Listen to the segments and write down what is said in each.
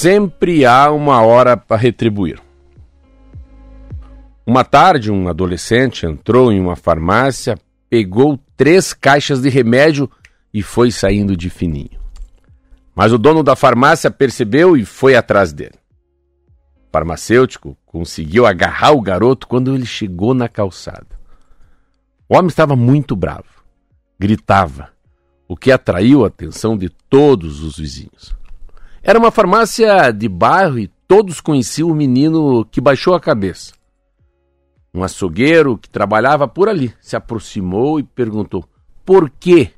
Sempre há uma hora para retribuir. Uma tarde, um adolescente entrou em uma farmácia, pegou três caixas de remédio e foi saindo de fininho. Mas o dono da farmácia percebeu e foi atrás dele. O farmacêutico conseguiu agarrar o garoto quando ele chegou na calçada. O homem estava muito bravo, gritava, o que atraiu a atenção de todos os vizinhos. Era uma farmácia de bairro e todos conheciam o menino que baixou a cabeça. Um açougueiro que trabalhava por ali se aproximou e perguntou: por quê?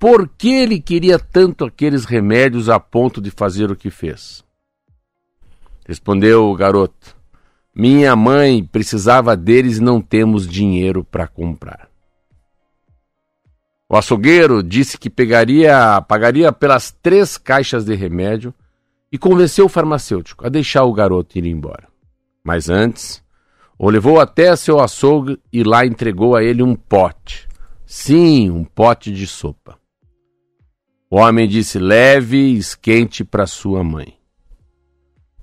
Por que ele queria tanto aqueles remédios a ponto de fazer o que fez? Respondeu o garoto: Minha mãe precisava deles e não temos dinheiro para comprar. O açougueiro disse que pegaria, pagaria pelas três caixas de remédio e convenceu o farmacêutico a deixar o garoto ir embora. Mas antes, o levou até seu açougue e lá entregou a ele um pote. Sim, um pote de sopa. O homem disse: leve e esquente para sua mãe.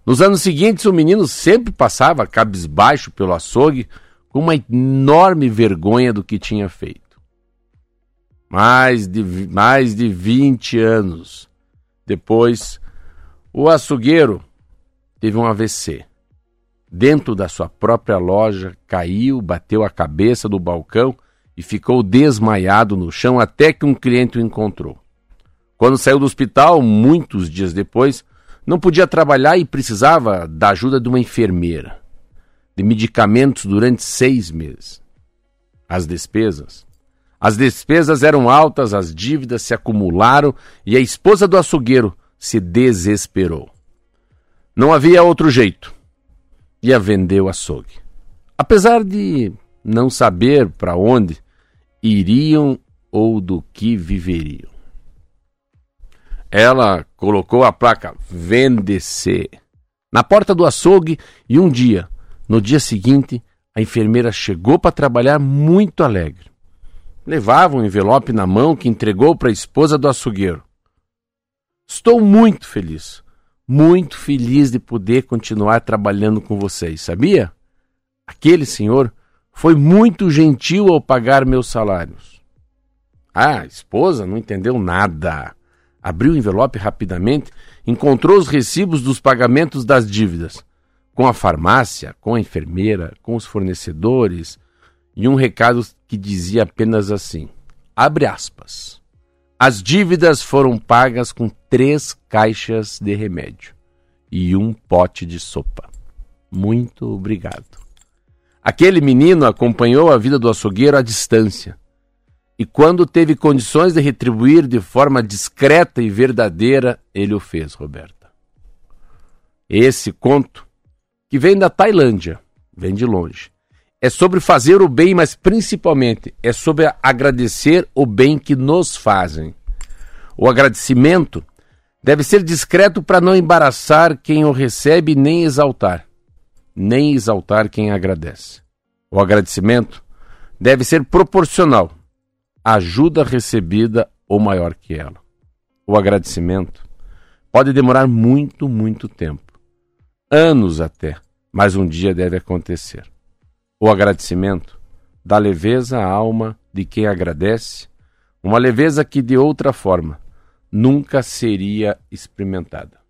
Nos anos seguintes, o menino sempre passava cabisbaixo pelo açougue com uma enorme vergonha do que tinha feito mais de, mais de 20 anos depois, o açougueiro teve um AVC. Dentro da sua própria loja, caiu, bateu a cabeça do balcão e ficou desmaiado no chão até que um cliente o encontrou. Quando saiu do hospital, muitos dias depois, não podia trabalhar e precisava da ajuda de uma enfermeira, de medicamentos durante seis meses. As despesas as despesas eram altas, as dívidas se acumularam e a esposa do açougueiro se desesperou. Não havia outro jeito. Ia vender o açougue. Apesar de não saber para onde iriam ou do que viveriam. Ela colocou a placa Vende-se na porta do açougue e um dia, no dia seguinte, a enfermeira chegou para trabalhar muito alegre. Levava um envelope na mão que entregou para a esposa do açougueiro. Estou muito feliz, muito feliz de poder continuar trabalhando com vocês, sabia? Aquele senhor foi muito gentil ao pagar meus salários. Ah, a esposa não entendeu nada. Abriu o envelope rapidamente, encontrou os recibos dos pagamentos das dívidas, com a farmácia, com a enfermeira, com os fornecedores, e um recado que dizia apenas assim: abre aspas. As dívidas foram pagas com três caixas de remédio e um pote de sopa. Muito obrigado. Aquele menino acompanhou a vida do açougueiro à distância. E quando teve condições de retribuir de forma discreta e verdadeira, ele o fez, Roberta. Esse conto, que vem da Tailândia, vem de longe, é sobre fazer o bem, mas principalmente é sobre agradecer o bem que nos fazem. O agradecimento deve ser discreto para não embaraçar quem o recebe nem exaltar, nem exaltar quem agradece. O agradecimento deve ser proporcional à ajuda recebida ou maior que ela. O agradecimento pode demorar muito, muito tempo, anos até, mas um dia deve acontecer. O agradecimento dá leveza à alma de quem agradece, uma leveza que de outra forma nunca seria experimentada.